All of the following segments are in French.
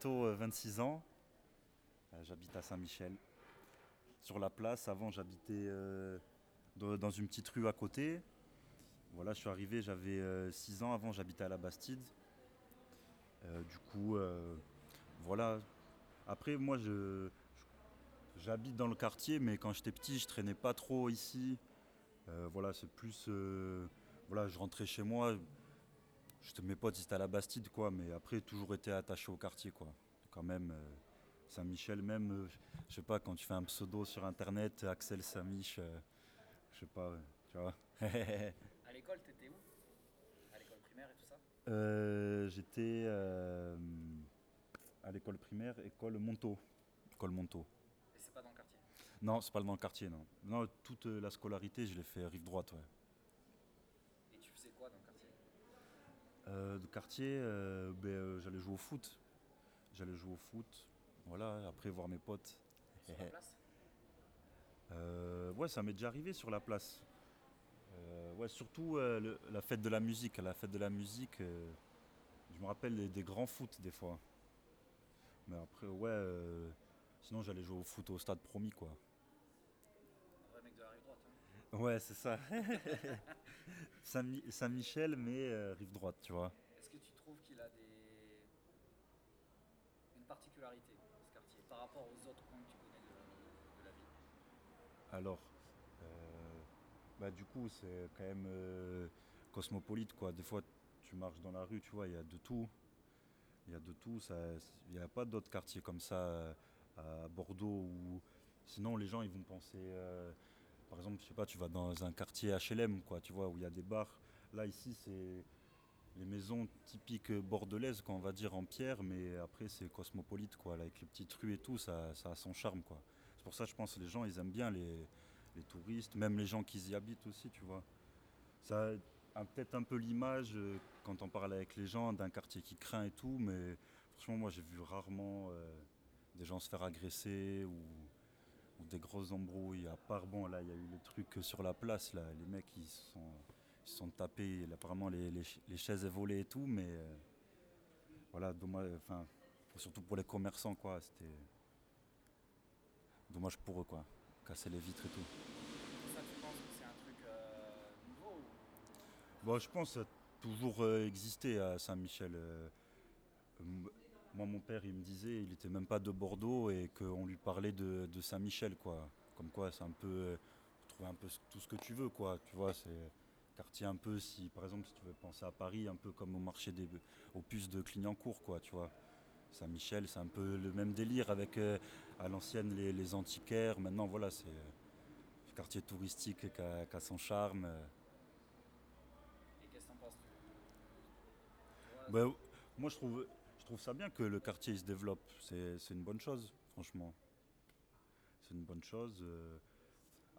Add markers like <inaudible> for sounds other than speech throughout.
bientôt euh, 26 ans. Euh, J'habite à Saint-Michel. Sur la place, avant j'habitais euh, dans une petite rue à côté. Voilà, je suis arrivé, j'avais 6 ans. Avant j'habitais à la Bastide. Du coup, voilà. Après, moi, je, j'habite dans le quartier, mais quand j'étais petit, je traînais pas trop ici. Voilà, c'est plus. voilà, je rentrais chez moi. J'étais mes potes, ils étaient à la Bastide, quoi. Mais après, toujours été attaché au quartier, quoi. Quand même, euh, Saint-Michel, même, euh, je sais pas, quand tu fais un pseudo sur internet, Axel Saint-Mich, euh, je sais pas, ouais, tu vois. <laughs> À l'école, t'étais où? À l'école primaire et tout ça? Euh, J'étais euh, à l'école primaire, école Montaut. École Montaut. Et c'est pas dans le quartier? Non, c'est pas dans le quartier, non. Non, toute euh, la scolarité, je l'ai fait rive droite, ouais. Et tu faisais quoi dans le quartier Euh, de quartier, euh, ben, euh, j'allais jouer au foot. J'allais jouer au foot. Voilà, après voir mes potes. Sur la place? <laughs> Euh, ouais, ça m'est déjà arrivé sur la place. Euh, ouais, surtout euh, le- la fête de la musique. La fête de la musique, euh, je me rappelle des, des grands foot des fois. Mais après, ouais, euh, sinon j'allais jouer au foot au stade promis, quoi. Un vrai mec de la rive droite. hein. Ouais, c'est ça. <laughs> Saint-Mi- Saint-Michel, mais euh, rive droite, tu vois. Est-ce que tu trouves qu'il a des... une particularité, ce quartier, par rapport aux autres coins que tu connais de, de la ville? Alors, euh, bah, du coup, c'est quand même euh, cosmopolite, quoi. Des fois, tu marches dans la rue, tu vois, il y a de tout. Il y a de tout. ça- Il n'y a pas d'autres quartiers comme ça à Bordeaux où sinon les gens ils vont penser. euh, par exemple, je sais pas, tu vas dans un quartier HLM, quoi, tu vois, où il y a des bars. Là, ici, c'est les maisons typiques bordelaises, quoi, on va dire en pierre, mais après, c'est cosmopolite, quoi, avec les petites rues et tout, ça, ça a son charme, quoi. C'est pour ça, je pense, que les gens, ils aiment bien les, les touristes, même les gens qui y habitent aussi, tu vois. Ça a peut-être un peu l'image, euh, quand on parle avec les gens, d'un quartier qui craint et tout, mais franchement, moi, j'ai vu rarement euh, des gens se faire agresser ou, des grosses embrouilles. À part, bon, là, il y a eu le truc sur la place, là, les mecs, ils se sont, ils sont tapés, apparemment, les, les les chaises volées et tout, mais euh, voilà, dommage, enfin, surtout pour les commerçants, quoi, c'était dommage pour eux, quoi, casser les vitres et tout. Ça, tu penses que c'est un truc euh, nouveau ou... Bon, je pense que ça a toujours euh, existé à Saint-Michel. Moi, mon père, il me disait, il était même pas de Bordeaux et qu'on lui parlait de, de Saint-Michel, quoi. Comme quoi, c'est un peu, trouver un peu tout ce que tu veux, quoi. Tu vois, c'est quartier un peu, si par exemple, si tu veux penser à Paris, un peu comme au marché des, aux puces de Clignancourt, quoi. Tu vois. Saint-Michel, c'est un peu le même délire avec euh, à l'ancienne les, les antiquaires. Maintenant, voilà, c'est euh, un quartier touristique qui a, son charme. euh. Et qu'est-ce que t'en penses Bah, moi, je trouve, trouve ça bien que le quartier se développe. C'est une bonne chose, franchement. C'est une bonne chose. euh.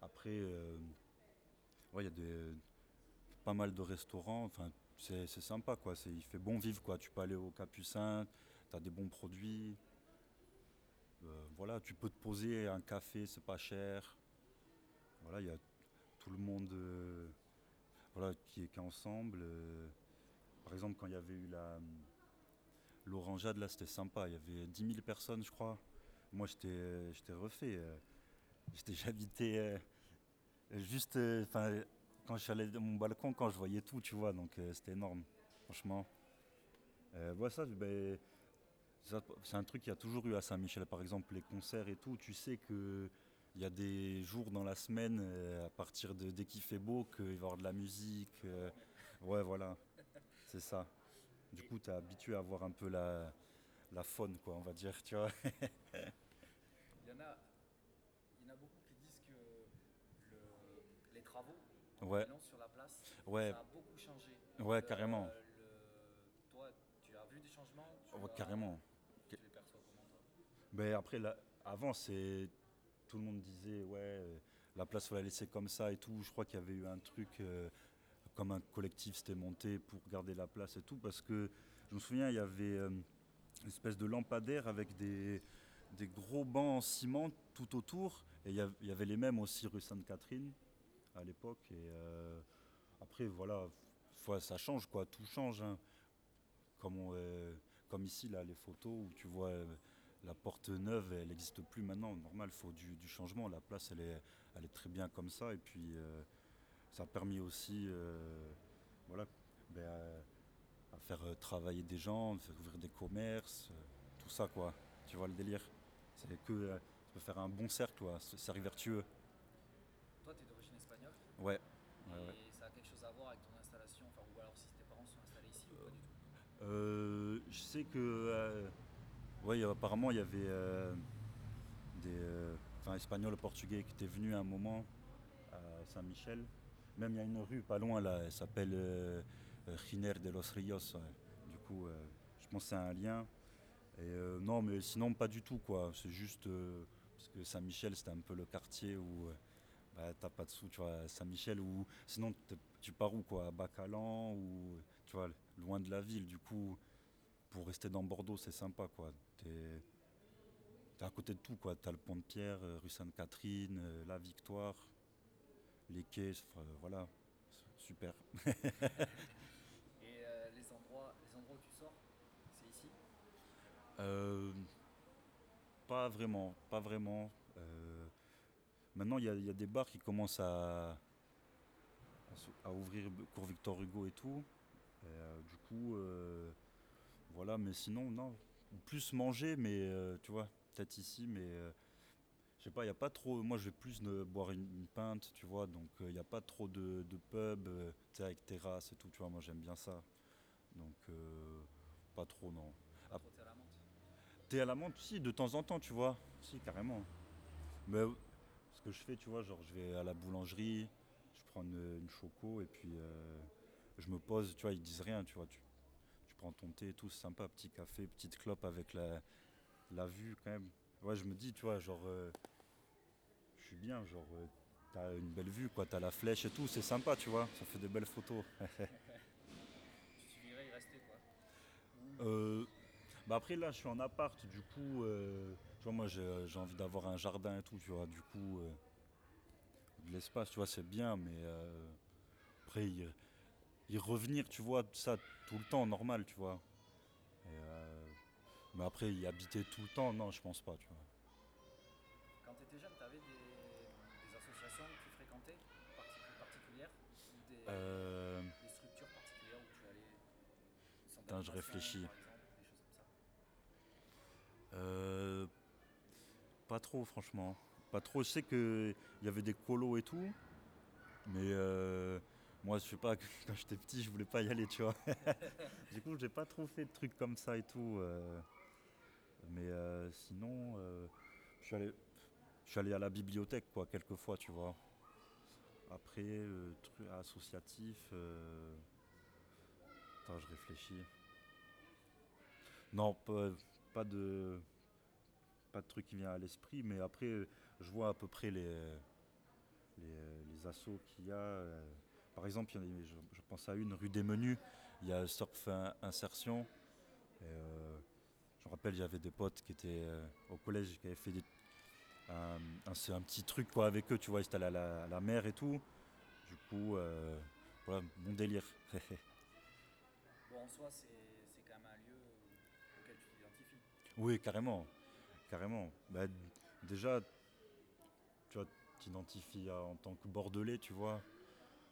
après, euh, il y a pas mal de restaurants. Enfin, c'est sympa, quoi. Il fait bon vivre, quoi. Tu peux aller au Capucin, tu as des bons produits. Euh, voilà, tu peux te poser un café, c'est pas cher. Voilà, il y a tout le monde voilà, qui est, est ensemble. Par exemple, quand il y avait eu la l'Orangeade, là, c'était sympa. Il y avait 10 000 personnes, je crois. Moi, j'étais refait. euh. J'étais <laughs> j'habitais euh, juste, euh, enfin, quand je suis dans mon balcon, quand je voyais tout, tu vois. Donc, c'était énorme, franchement. Euh, ben, ça, c'est un truc qu'il y a toujours eu à Saint-Michel. Par exemple, les concerts et tout. Tu sais que il y a des jours dans la semaine, à partir de dès qu'il fait beau, qu'il va y avoir de la musique. ouais, voilà, c'est ça. Du coup, tu es habitué à voir un peu la, la faune, quoi, on va dire, tu vois. <laughs> Il y en a, il y en a beaucoup qui disent que le, les travaux en Ouais. Milan, sur la place, Ouais. ça a beaucoup changé. Ouais, Le- carrément. le- toi, tu as vu des changements? Tu Ouais, as- carrément. Tu les perçois comment toi? Mais après, là, avant, c'est tout le monde disait ouais, euh, la place faut la laisser comme ça et tout. Je crois qu'il y avait eu un truc euh, comme un collectif s'était monté pour garder la place et tout parce que je me souviens il y avait euh, une espèce de lampadaire avec des, des gros bancs en ciment tout autour et il y avait les mêmes aussi rue Sainte-Catherine à l'époque et euh, après voilà, fois ça change quoi, tout change. hein. Comme, on, euh, comme ici, là, les photos où tu vois euh, la porte neuve, elle n'existe plus maintenant. Normal, faut du, changement. La place, elle est, elle est très bien comme ça. Et puis, ça a permis aussi, euh, voilà, ben, à, à faire euh, travailler des gens, faire ouvrir des commerces, euh, tout ça, quoi. Tu vois le délire C'est que euh, ça peut faire un bon cercle, quoi, ce cercle vertueux. Toi, tu es d'origine espagnole Ouais. et ouais, ouais. ça a quelque chose à voir avec ton installation, enfin, ou alors si tes parents sont installés ici ou pas du tout. Euh, je sais que, euh, ouais, apparemment, il y avait euh, des euh, enfin, Espagnols, Portugais qui étaient venus à un moment à Saint-Michel. Même il y a une rue pas loin là, elle s'appelle euh, euh, Giner de los Ríos. ouais. Du coup, euh, je pense que c'est un lien. Euh, non, mais sinon pas du tout quoi. C'est juste euh, parce que Saint-Michel c'était un peu le quartier où euh, bah, t'as pas de sous, tu vois, Saint-Michel ou sinon tu pars où quoi, à Bacalan ou tu vois, loin de la ville. Du coup, pour rester dans Bordeaux, c'est sympa quoi. T'es à côté de tout quoi. T'as le pont de Pierre, euh, rue Sainte-Catherine, euh, la Victoire, les quais, voilà, super. <laughs> Et euh, les, endroits, les endroits où tu sors, c'est ici? Euh, pas vraiment, pas vraiment. Euh, maintenant, il y, a- il y a des bars qui commencent à, ouvrir cours Victor Hugo et tout. Et, du coup, voilà, mais sinon, non. Plus manger, mais tu vois, peut-être ici, mais je sais pas, il n'y a pas trop. Moi, je vais plus boire une, une pinte, tu vois, donc euh, il n'y a pas trop de, de pub, euh, tu sais, avec terrasse et tout, tu vois, moi j'aime bien ça. Donc, euh, pas trop, non. Pas Ah. trop à la menthe. T'es à la menthe Si, de temps en temps, tu vois. Si, carrément. Mais euh, ce que je fais, tu vois, genre, je vais à la boulangerie, je prends une, une choco et puis euh, je me pose, tu vois, ils disent rien, tu vois. Tu, tu prends ton thé et tout, c'est sympa, petit café, petite clope avec la, la vue quand même. Ouais, je me dis, tu vois, genre, euh, suis bien, genre, euh, t'as une belle vue, quoi, t'as la flèche et tout, c'est sympa, tu vois, ça fait des belles photos. <laughs> Tu y rester quoi. Euh, bah après là je suis en appart du coup euh, tu vois moi j'ai j'ai envie d'avoir un jardin et tout tu vois du coup euh, de l'espace tu vois c'est bien mais après y, y revenir tu vois ça tout le temps normal tu vois Et, mais après y habiter tout le temps non je pense pas tu vois des, Euh, des structures particulières où tu allais je réfléchis. Par exemple, des choses comme ça. Euh, pas trop, franchement. Pas trop. Je sais qu'il y avait des colos et tout. Mais euh, moi, je sais pas, <laughs> quand j'étais petit, je voulais pas y aller, tu vois. <laughs> du coup, j'ai pas trop fait de trucs comme ça et tout. mais sinon, je suis allé. Je suis allé à la bibliothèque, quoi, quelques fois, tu vois. Après, euh, truc associatif. euh, Attends, je réfléchis. Non, pas, de pas de truc qui vient à l'esprit, mais après, je vois à peu près les, les, assos qu'il y a. euh. Par exemple, je, pense à une, rue des Menus, il y a Surf In- Insertion. Je me rappelle, j'avais des potes qui étaient au collège, qui avaient fait des- un, un- c'est un petit truc quoi, avec eux, tu vois, ils étaient allés à la, à la mer et tout. Du coup, euh, voilà, mon délire. <laughs> Bon, en soi, c'est quand même un lieu auquel tu t'identifies. Oui, carrément. Carrément. Bah, déjà, tu vois, t'identifies en tant que Bordelais, tu vois.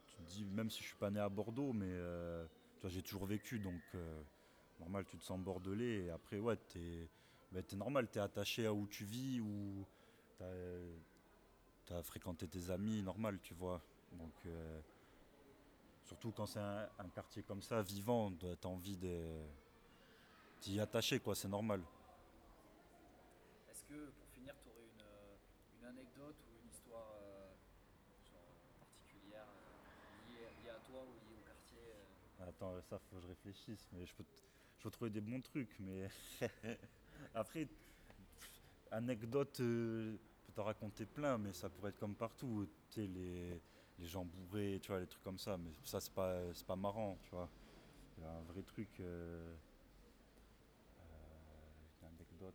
Tu te dis, même si je suis pas né à Bordeaux, mais euh, tu vois, j'ai toujours vécu, donc euh, normal, tu te sens Bordelais. Et après, ouais, t'es bah, t'es normal, t'es attaché à où tu vis, ou t'as as fréquenté tes amis, normal, tu vois. Donc, euh, surtout quand c'est un, un quartier comme ça, vivant, t'as envie de t'y attacher, quoi, c'est normal. Est-ce que pour finir, tu aurais une, euh, une anecdote ou une histoire euh, genre, particulière euh, liée, liée à toi ou liée au quartier Attends, ça faut que je réfléchisse, mais je peux, je peux trouver des bons trucs, mais <laughs> après, anecdote, peux t'en raconter plein, mais ça pourrait être comme partout, tu sais, les, les gens bourrés, tu vois, les trucs comme ça, mais ça c'est pas, c'est pas marrant, tu vois. Il y a un vrai truc, euh, euh, une anecdote.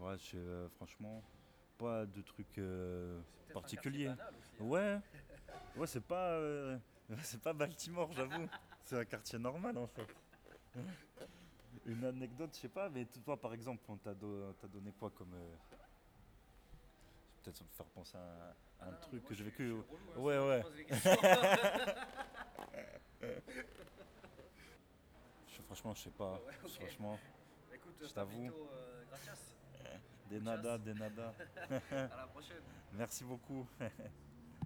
Ouais, je- euh, franchement, pas de trucs euh, particuliers. aussi, hein. Ouais, Ouais, c'est pas, euh, <laughs> c'est pas Baltimore, j'avoue. C'est un quartier normal en fait. <laughs> Une anecdote, je sais pas, mais toi par exemple, on t'a do- donné quoi comme. euh, Peut-être ça me faire penser à un, à un Ah non, truc que j'ai vécu. relou, hein, Ouais, ouais. je <laughs> franchement, je sais pas. Ouais. Franchement, Écoute, Je t'avoue. euh, gracias. des nada, des nada. <laughs> À la prochaine. Merci beaucoup.